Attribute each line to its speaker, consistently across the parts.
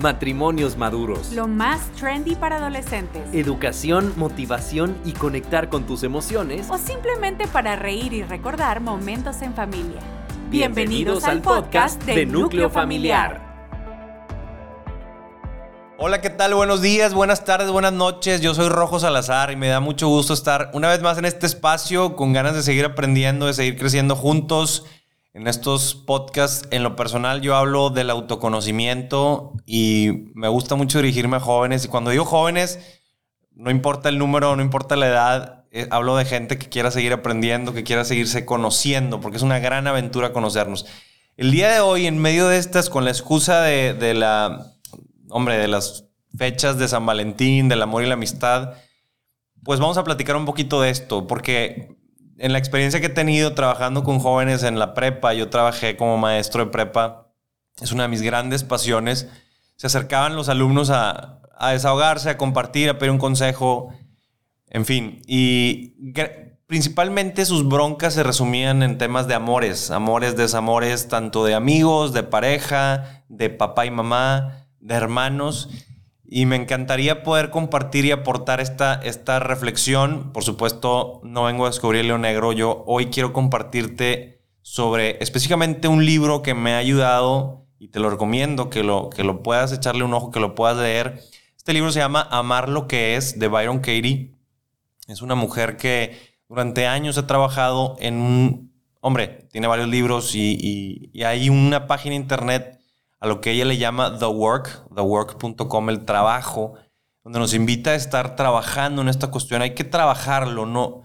Speaker 1: Matrimonios maduros.
Speaker 2: Lo más trendy para adolescentes.
Speaker 1: Educación, motivación y conectar con tus emociones.
Speaker 2: O simplemente para reír y recordar momentos en familia.
Speaker 1: Bienvenidos, al podcast de Núcleo Familiar.
Speaker 3: Hola, ¿qué tal? Buenos días, buenas tardes, buenas noches. Yo soy Rojo Salazar y me da mucho gusto estar una vez más en este espacio con ganas de seguir aprendiendo, de seguir creciendo juntos. En estos podcasts, en lo personal, yo hablo del autoconocimiento y me gusta mucho dirigirme a jóvenes. Y cuando digo jóvenes, no importa el número, no importa la edad, eh, hablo de gente que quiera seguir aprendiendo, que quiera seguirse conociendo, porque es una gran aventura conocernos. El día de hoy, en medio de estas, con la excusa de, de la, hombre, de las fechas de San Valentín, del amor y la amistad, pues vamos a platicar un poquito de esto, porque en la experiencia que he tenido trabajando con jóvenes en la prepa, yo trabajé como maestro de prepa, es una de mis grandes pasiones. Se acercaban los alumnos a, desahogarse, a compartir, a pedir un consejo, en fin. Y principalmente sus broncas se resumían en temas de amores, amores, desamores, tanto de amigos, de pareja, de papá y mamá, de hermanos. Y me encantaría poder compartir y aportar esta, esta reflexión. Por supuesto, no vengo a descubrir león negro. Yo hoy quiero compartirte sobre específicamente un libro que me ha ayudado y te lo recomiendo que lo, que lo puedas echarle un ojo, que lo puedas leer. Este libro se llama Amar lo que es de Byron Katie. Es una mujer que durante años ha trabajado en un... Hombre, tiene varios libros y, y hay una página internet a lo que ella le llama The Work, thework.com, el trabajo, donde nos invita a estar trabajando en esta cuestión. Hay que trabajarlo, no.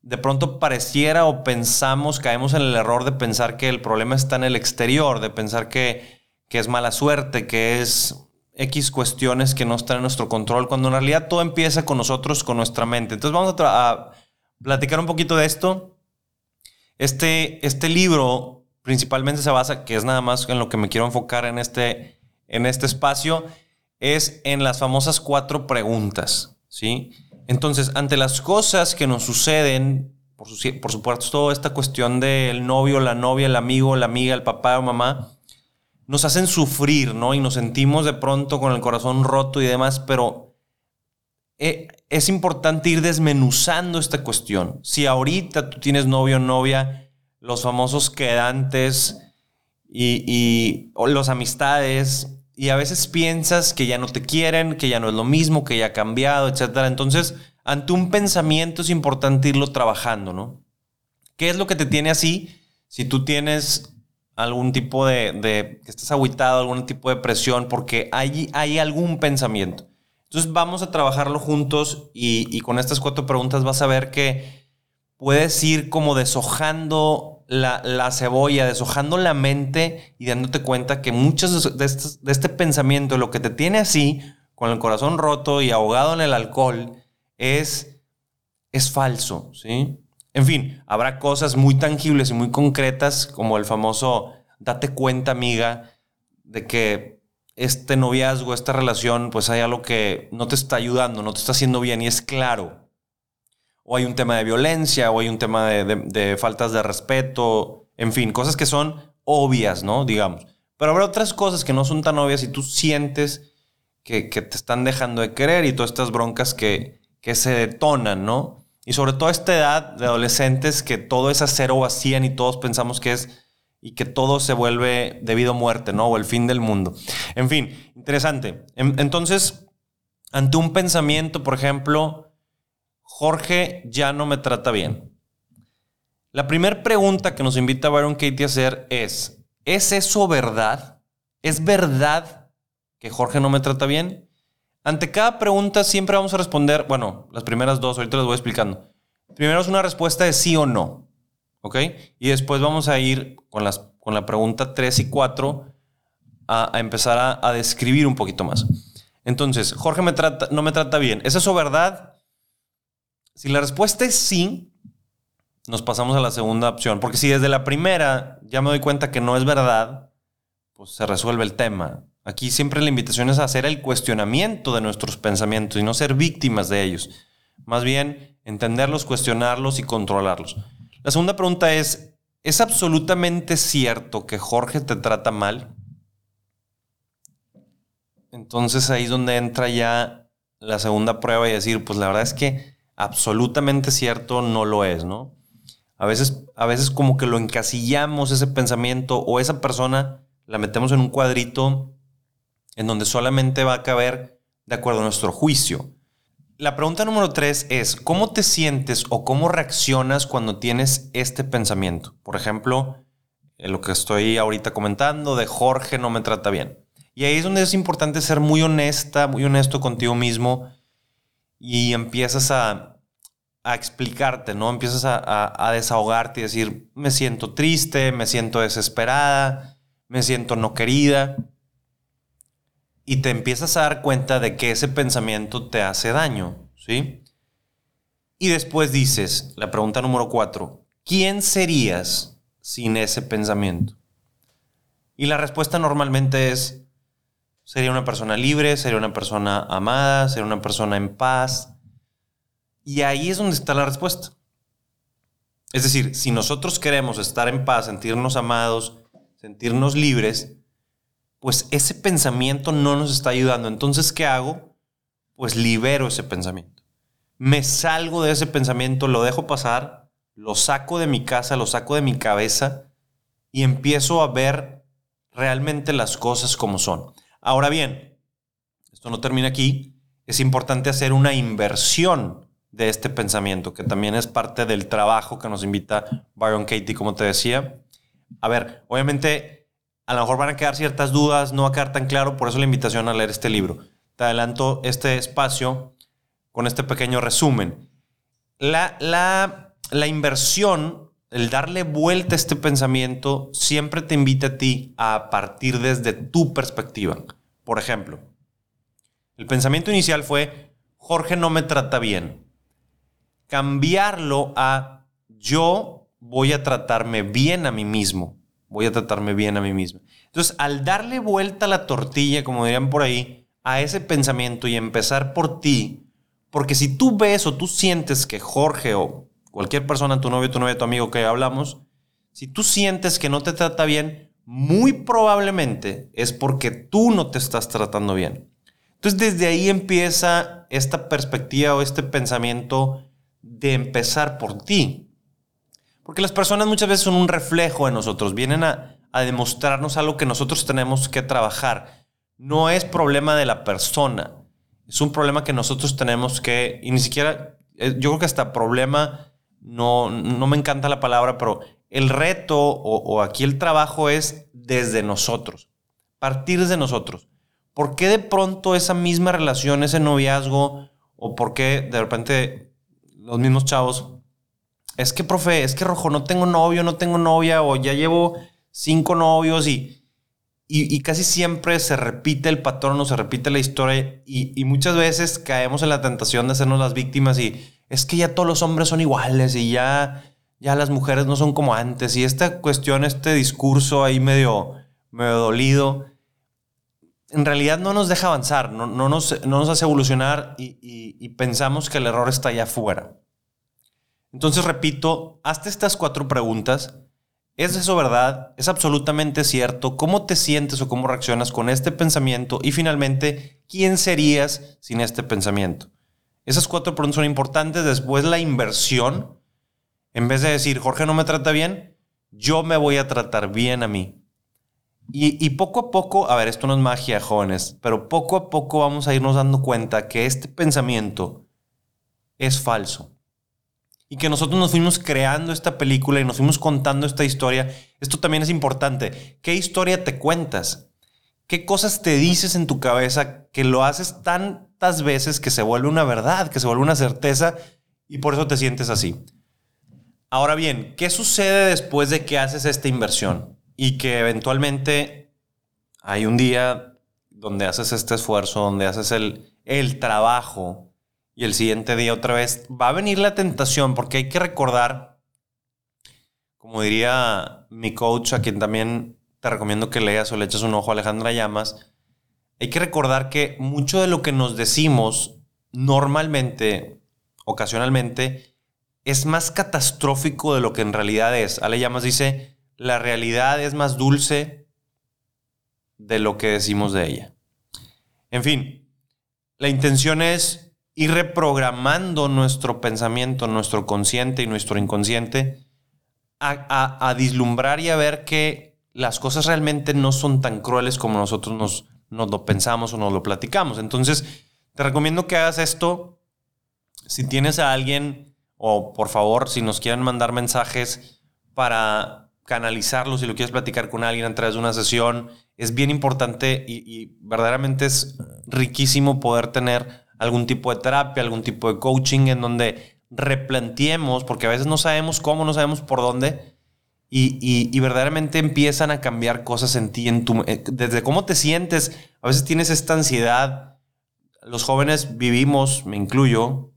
Speaker 3: De pronto pareciera o pensamos, caemos en el error de pensar que el problema está en el exterior, de pensar que, que es mala suerte, que es X cuestiones que no están en nuestro control, cuando en realidad todo empieza con nosotros, con nuestra mente. Entonces vamos a, platicar un poquito de esto. Este, este libro principalmente se basa, que es nada más en lo que me quiero enfocar en este, en este espacio, es en las famosas cuatro preguntas, ¿sí? Entonces, ante las cosas que nos suceden, por, por supuesto, toda esta cuestión del novio, la novia, el amigo, la amiga, el papá o mamá, nos hacen sufrir, ¿no? Y nos sentimos de pronto con el corazón roto y demás, pero eh, es importante ir desmenuzando esta cuestión. Si ahorita tú tienes novio o novia, los famosos quedantes y, los amistades. Y a veces piensas que ya no te quieren, que ya no es lo mismo, que ya ha cambiado, etc. Entonces, ante un pensamiento es importante irlo trabajando, ¿no? ¿Qué es lo que te tiene así? Si tú tienes algún tipo de, de que estás aguitado, algún tipo de presión, porque hay, hay algún pensamiento. Entonces vamos a trabajarlo juntos y, y con estas cuatro preguntas vas a ver que puedes ir como deshojando la, cebolla, deshojando la mente y dándote cuenta que muchos de, de este pensamiento, lo que te tiene así, con el corazón roto y ahogado en el alcohol, es, es falso, ¿sí? En fin, habrá cosas muy tangibles y muy concretas, como el famoso date cuenta, amiga, de que este noviazgo, esta relación, pues hay algo que no te está ayudando, no te está haciendo bien y es claro o hay un tema de violencia, o hay un tema de, faltas de respeto, en fin, cosas que son obvias, ¿no? Digamos. Pero habrá otras cosas que no son tan obvias y tú sientes que, te están dejando de querer y todas estas broncas que, que se detonan, ¿no? Y sobre todo esta edad de adolescentes que todo es a cero o a cien y todos pensamos que es y que todo se vuelve debido a muerte, ¿no? O el fin del mundo. En fin, interesante. Entonces, ante un pensamiento, por ejemplo, Jorge ya no me trata bien. La primera pregunta que nos invita Byron Katie a hacer es, ¿es eso verdad? ¿Es verdad que Jorge no me trata bien? Ante cada pregunta siempre vamos a responder, bueno, las primeras dos, ahorita les voy explicando. Primero es una respuesta de sí o no, ¿ok? Y después vamos a ir con, las, con la pregunta 3 y 4 a, empezar a, a, describir un poquito más. Entonces, Jorge me trata, no me trata bien. ¿Es eso verdad? Si la respuesta es sí, nos pasamos a la segunda opción. Porque si desde la primera ya me doy cuenta que no es verdad, pues se resuelve el tema. Aquí siempre la invitación es hacer el cuestionamiento de nuestros pensamientos y no ser víctimas de ellos. Más bien, entenderlos, cuestionarlos y controlarlos. La segunda pregunta es, ¿es absolutamente cierto que Jorge te trata mal? Entonces ahí es donde entra ya la segunda prueba y decir, pues la verdad es que absolutamente cierto no lo es, ¿no? A veces, a veces como que lo encasillamos ese pensamiento o esa persona la metemos en un cuadrito en donde solamente va a caber de acuerdo a nuestro juicio. La pregunta número tres es, ¿cómo te sientes o cómo reaccionas cuando tienes este pensamiento? Por ejemplo, lo que estoy ahorita comentando de Jorge no me trata bien. Y ahí es donde es importante ser muy honesta, muy honesto contigo mismo y empiezas a, explicarte, ¿no? Empiezas a, a, desahogarte y decir, me siento triste, me siento desesperada, me siento no querida. Y te empiezas a dar cuenta de que ese pensamiento te hace daño, ¿sí? Y después dices, la pregunta número cuatro, ¿quién serías sin ese pensamiento? Y la respuesta normalmente es, Sería una persona libre, sería una persona amada, sería una persona en paz. Y ahí es donde está la respuesta. Es decir, si nosotros queremos estar en paz, sentirnos amados, sentirnos libres, pues ese pensamiento no nos está ayudando. Entonces, ¿qué hago? Pues libero ese pensamiento. Me salgo de ese pensamiento, lo dejo pasar, lo saco de mi casa, lo saco de mi cabeza y empiezo a ver realmente las cosas como son. Ahora bien, esto no termina aquí, es importante hacer una inversión de este pensamiento, que también es parte del trabajo que nos invita Byron Katie, como te decía. A ver, obviamente, a lo mejor van a quedar ciertas dudas, no va a quedar tan claro, por eso la invitación a leer este libro. Te adelanto este espacio con este pequeño resumen. La, la, la inversión, el darle vuelta a este pensamiento, siempre te invita a ti a partir desde tu perspectiva. Por ejemplo, el pensamiento inicial fue, Jorge no me trata bien. Cambiarlo a, yo voy a tratarme bien a mí mismo. Voy a tratarme bien a mí mismo. Entonces, al darle vuelta a la tortilla, como dirían por ahí, a ese pensamiento y empezar por ti, porque si tú ves o tú sientes que Jorge o cualquier persona, tu novio, tu novia, tu amigo que hablamos, si tú sientes que no te trata bien, muy probablemente es porque tú no te estás tratando bien. Entonces desde ahí empieza esta perspectiva o este pensamiento de empezar por ti. Porque las personas muchas veces son un reflejo de nosotros, vienen a, demostrarnos algo que nosotros tenemos que trabajar. No es problema de la persona, es un problema que nosotros tenemos que, y ni siquiera, eh, yo creo que hasta problema, no, no me encanta la palabra, pero el reto o, aquí el trabajo es desde nosotros, partir desde nosotros. ¿Por qué de pronto esa misma relación, ese noviazgo, o por qué de repente los mismos chavos, es que, profe, es que rojo, no tengo novio, no tengo novia, o ya llevo cinco novios y, y, casi siempre se repite el patrón o se repite la historia y, y, muchas veces caemos en la tentación de hacernos las víctimas y es que ya todos los hombres son iguales y ya ya las mujeres no son como antes. Y esta cuestión, este discurso ahí medio, medio dolido, en realidad no nos deja avanzar, no, no, nos, no nos, hace evolucionar y, y, pensamos que el error está allá afuera. Entonces, repito, hazte estas cuatro preguntas. ¿Es eso verdad? ¿Es absolutamente cierto? ¿Cómo te sientes o cómo reaccionas con este pensamiento? Y finalmente, ¿quién serías sin este pensamiento? Esas cuatro preguntas son importantes. Después la inversión en vez de decir, Jorge no me trata bien, yo me voy a tratar bien a mí. Y, poco a poco, a ver, esto no es magia, jóvenes, pero poco a poco vamos a irnos dando cuenta que este pensamiento es falso. Y que nosotros nos fuimos creando esta película y nos fuimos contando esta historia. Esto también es importante. ¿Qué historia te cuentas? ¿Qué cosas te dices en tu cabeza que lo haces tantas veces que se vuelve una verdad, que se vuelve una certeza y por eso te sientes así? Ahora bien, ¿qué sucede después de que haces esta inversión y que eventualmente hay un día donde haces este esfuerzo, donde haces el, el trabajo y el siguiente día otra vez, va a venir la tentación porque hay que recordar, como diría mi coach, a quien también te recomiendo que leas o le eches un ojo, Alejandra Llamas, hay que recordar que mucho de lo que nos decimos normalmente, ocasionalmente, es más catastrófico de lo que en realidad es. Ale Llamas dice, la realidad es más dulce de lo que decimos de ella. En fin, la intención es ir reprogramando nuestro pensamiento, nuestro consciente y nuestro inconsciente a, a, dislumbrar y a ver que las cosas realmente no son tan crueles como nosotros nos, nos lo pensamos o nos lo platicamos. Entonces, te recomiendo que hagas esto. Si tienes a alguien, o por favor, si nos quieren mandar mensajes para canalizarlo, si lo quieres platicar con alguien a través de una sesión, es bien importante y, verdaderamente es riquísimo poder tener algún tipo de terapia, algún tipo de coaching en donde replanteemos, porque a veces no sabemos cómo, no sabemos por dónde, y, verdaderamente empiezan a cambiar cosas en ti, en tu, eh, desde cómo te sientes. A veces tienes esta ansiedad. Los jóvenes vivimos, me incluyo,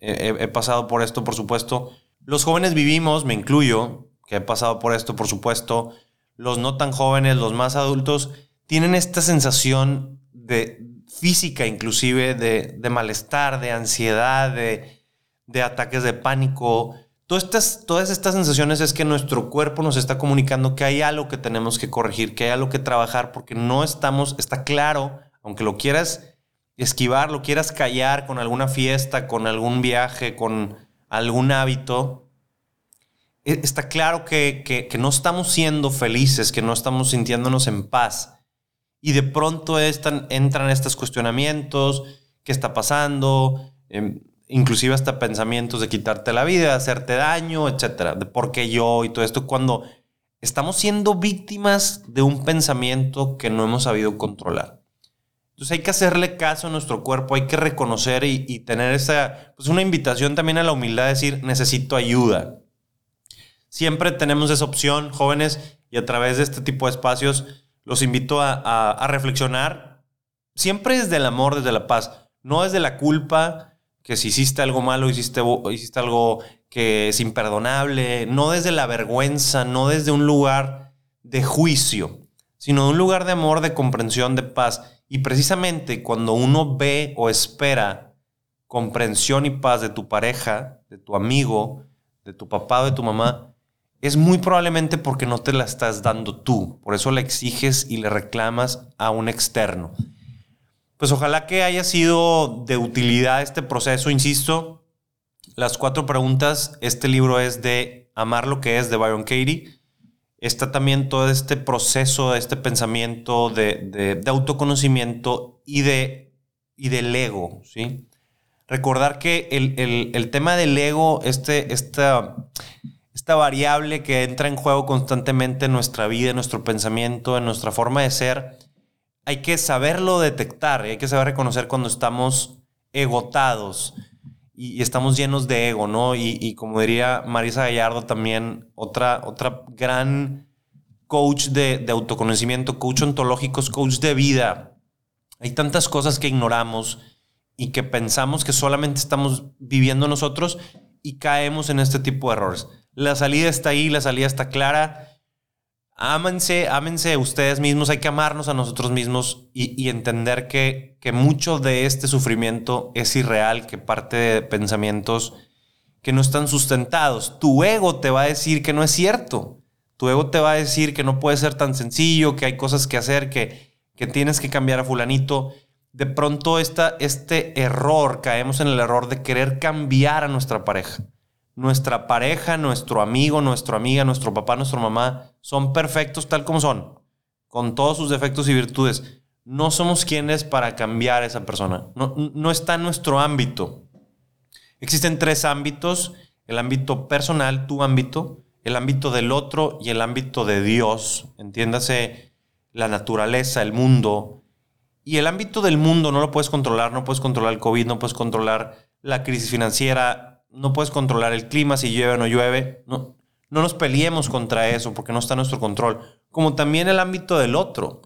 Speaker 3: he pasado por esto, por supuesto. Los jóvenes vivimos, me incluyo, que he pasado por esto, por supuesto los no tan jóvenes, los más adultos, tienen esta sensación de física inclusive, de, malestar, de ansiedad, de, ataques de pánico. Todas estas, todas estas sensaciones es que nuestro cuerpo nos está comunicando que hay algo que tenemos que corregir, que hay algo que trabajar, porque no estamos, está claro, aunque lo quieras esquivar, lo quieras callar con alguna fiesta, con algún viaje, con algún hábito, e, está claro que, no estamos siendo felices, que no estamos sintiéndonos en paz. Y de pronto están, entran estos cuestionamientos, ¿qué está pasando? Em, inclusive hasta pensamientos de quitarte la vida, hacerte daño, etcétera, de por qué yo y todo esto, cuando estamos siendo víctimas de un pensamiento que no hemos sabido controlar. Entonces hay que hacerle caso a nuestro cuerpo, hay que reconocer y, tener esa, pues una invitación también a la humildad, de decir, necesito ayuda. Siempre tenemos esa opción, jóvenes, y a través de este tipo de espacios los invito a, reflexionar, siempre desde el amor, desde la paz, no desde la culpa, que si hiciste algo malo, hiciste, hiciste algo que es imperdonable, no desde la vergüenza, no desde un lugar de juicio, sino de un lugar de amor, de comprensión, de paz. Y precisamente cuando uno ve o espera comprensión y paz de tu pareja, de tu amigo, de tu papá o de tu mamá, es muy probablemente porque no te la estás dando tú. Por eso la exiges y le reclamas a un externo. Pues ojalá que haya sido de utilidad este proceso, insisto. Las cuatro preguntas, este libro es de Amar lo que es de Byron Katie. Está también todo este proceso, este pensamiento de, autoconocimiento y, de, y del ego, ¿sí? Recordar que el, el tema del ego, este, esta esta variable que entra en juego constantemente en nuestra vida, en nuestro pensamiento, en nuestra forma de ser, hay que saberlo detectar, hay que saber reconocer cuando estamos egotados y, estamos llenos de ego, ¿no? Y, como diría Marisa Gallardo también, otra, otra gran coach de, de autoconocimiento, coach ontológico, coach de vida. Hay tantas cosas que ignoramos y que pensamos que solamente estamos viviendo nosotros y caemos en este tipo de errores. La salida está ahí, la salida está clara. Ámense, ámense ustedes mismos, hay que amarnos a nosotros mismos y, entender que, que mucho de este sufrimiento es irreal, que parte de pensamientos que no están sustentados. Tu ego te va a decir que no es cierto. Tu ego te va a decir que no puede ser tan sencillo, que hay cosas que hacer, que, que tienes que cambiar a fulanito. De pronto esta, este error, caemos en el error de querer cambiar a nuestra pareja nuestra pareja, nuestro amigo, nuestra amiga, nuestro papá, nuestra mamá, son perfectos tal como son, con todos sus defectos y virtudes. No somos quienes para cambiar a esa persona. No, no está nuestro ámbito. Existen tres ámbitos, el ámbito personal, tu ámbito, el ámbito del otro y el ámbito de Dios. Entiéndase la naturaleza, el mundo. Y el ámbito del mundo no lo puedes controlar, no puedes controlar el COVID, no puedes controlar la crisis financiera, no puedes controlar el clima, si llueve o no llueve. No, no nos peleemos contra eso porque no está en nuestro control. Como también el ámbito del otro.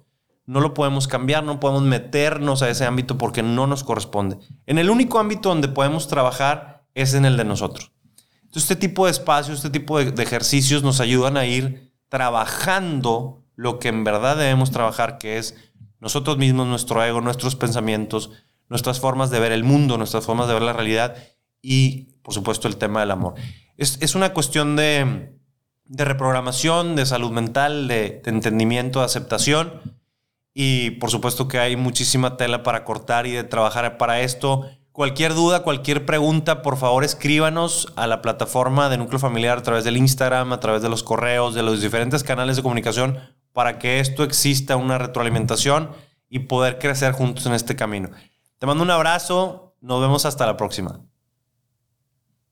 Speaker 3: no lo podemos cambiar, no podemos meternos a ese ámbito porque no nos corresponde. En el único ámbito donde podemos trabajar es en el de nosotros. Entonces, este tipo de espacios, este tipo de, de ejercicios nos ayudan a ir trabajando lo que en verdad debemos trabajar, que es nosotros mismos, nuestro ego, nuestros pensamientos, nuestras formas de ver el mundo, nuestras formas de ver la realidad y, por supuesto, el tema del amor. Es, es una cuestión de, de, reprogramación, de salud mental, de, de, entendimiento, de aceptación y, por supuesto, que hay muchísima tela para cortar y de trabajar para esto. Cualquier duda, cualquier pregunta, por favor escríbanos a la plataforma de Núcleo Familiar a través del Instagram, a través de los correos, de los diferentes canales de comunicación para que esto exista una retroalimentación y poder crecer juntos en este camino. Te mando un abrazo, nos vemos hasta la próxima.